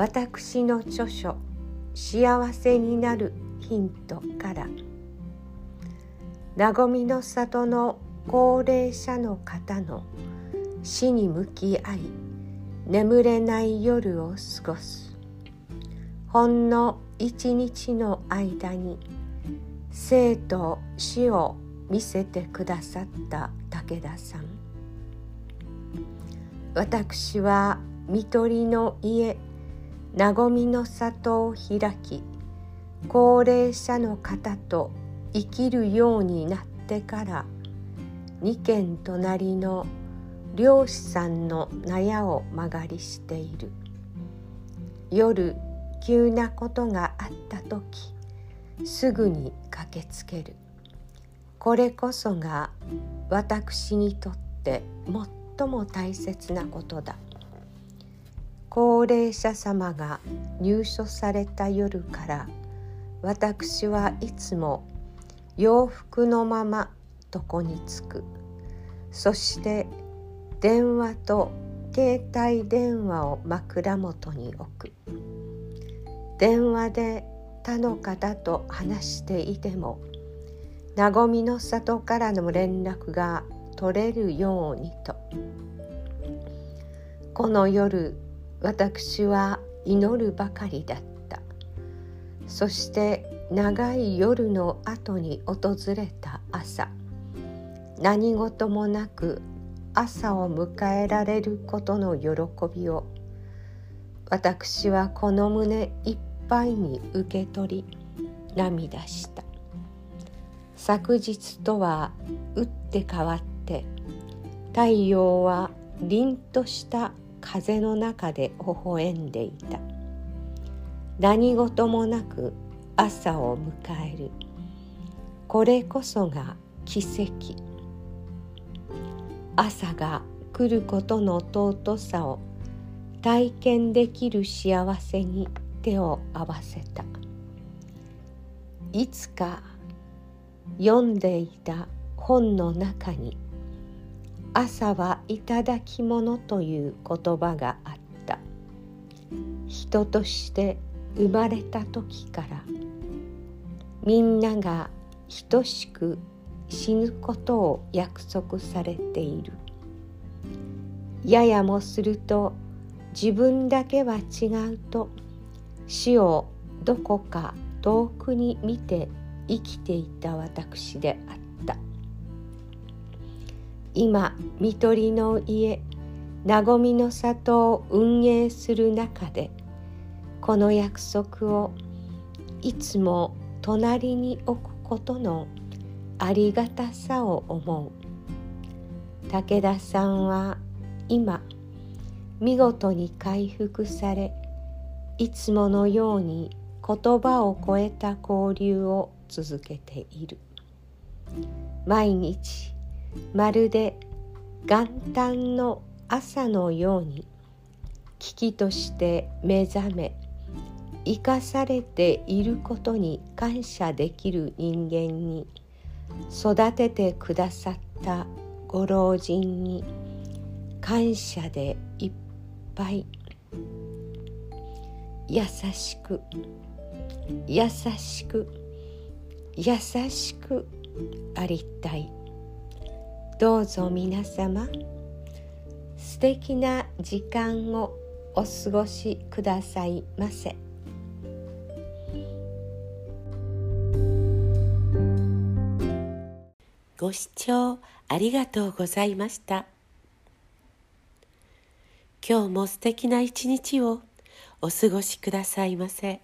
私の著書「幸せになるヒント」から。和みの里の高齢者の方の死に向き合い眠れない夜を過ごす。ほんの一日の間に生と死を見せてくださった武田さん。私は看取りの家和みの里を開き高齢者の方と生きるようになってから二軒隣の漁師さんの納屋を間借りしている。夜急なことがあった時すぐに駆けつける。これこそが私にとって最も大切なことだ。高齢者様が入所された夜から私はいつも洋服のまま床につく。そして電話と携帯電話を枕元に置く。電話で他の方と話していても和みの里からの連絡が取れるようにと。この夜私は祈るばかりだった。そして長い夜の後に訪れた朝。何事もなく朝を迎えられることの喜びを。私はこの胸いっぱいに受け取り涙した。昨日とは打って変わって太陽は凛とした風の中で微笑んでいた。何事もなく朝を迎える。これこそが奇跡。朝が来ることの尊さを体験できる幸せに手を合わせた。いつか読んでいた本の中に「朝はいただき物」という言葉があった。人として生まれた時からみんなが等しく死ぬことを約束されている。ややもすると自分だけは違うと死をどこか遠くに見て生きていた私であった。今看取りの家和みの里を運営する中でこの約束をいつも隣に置くことのありがたさを思う。武田さんは今見事に回復されいつものように言葉を超えた交流を続けている。毎日まるで元旦の朝のように危機として目覚め生かされていることに感謝できる人間に育ててくださったご老人に感謝でいっぱい。優しく優しく優しくありたい。どうぞ皆様素敵な時間をお過ごしくださいませご視聴ありがとうございました今日も素敵な一日をお過ごしくださいませ。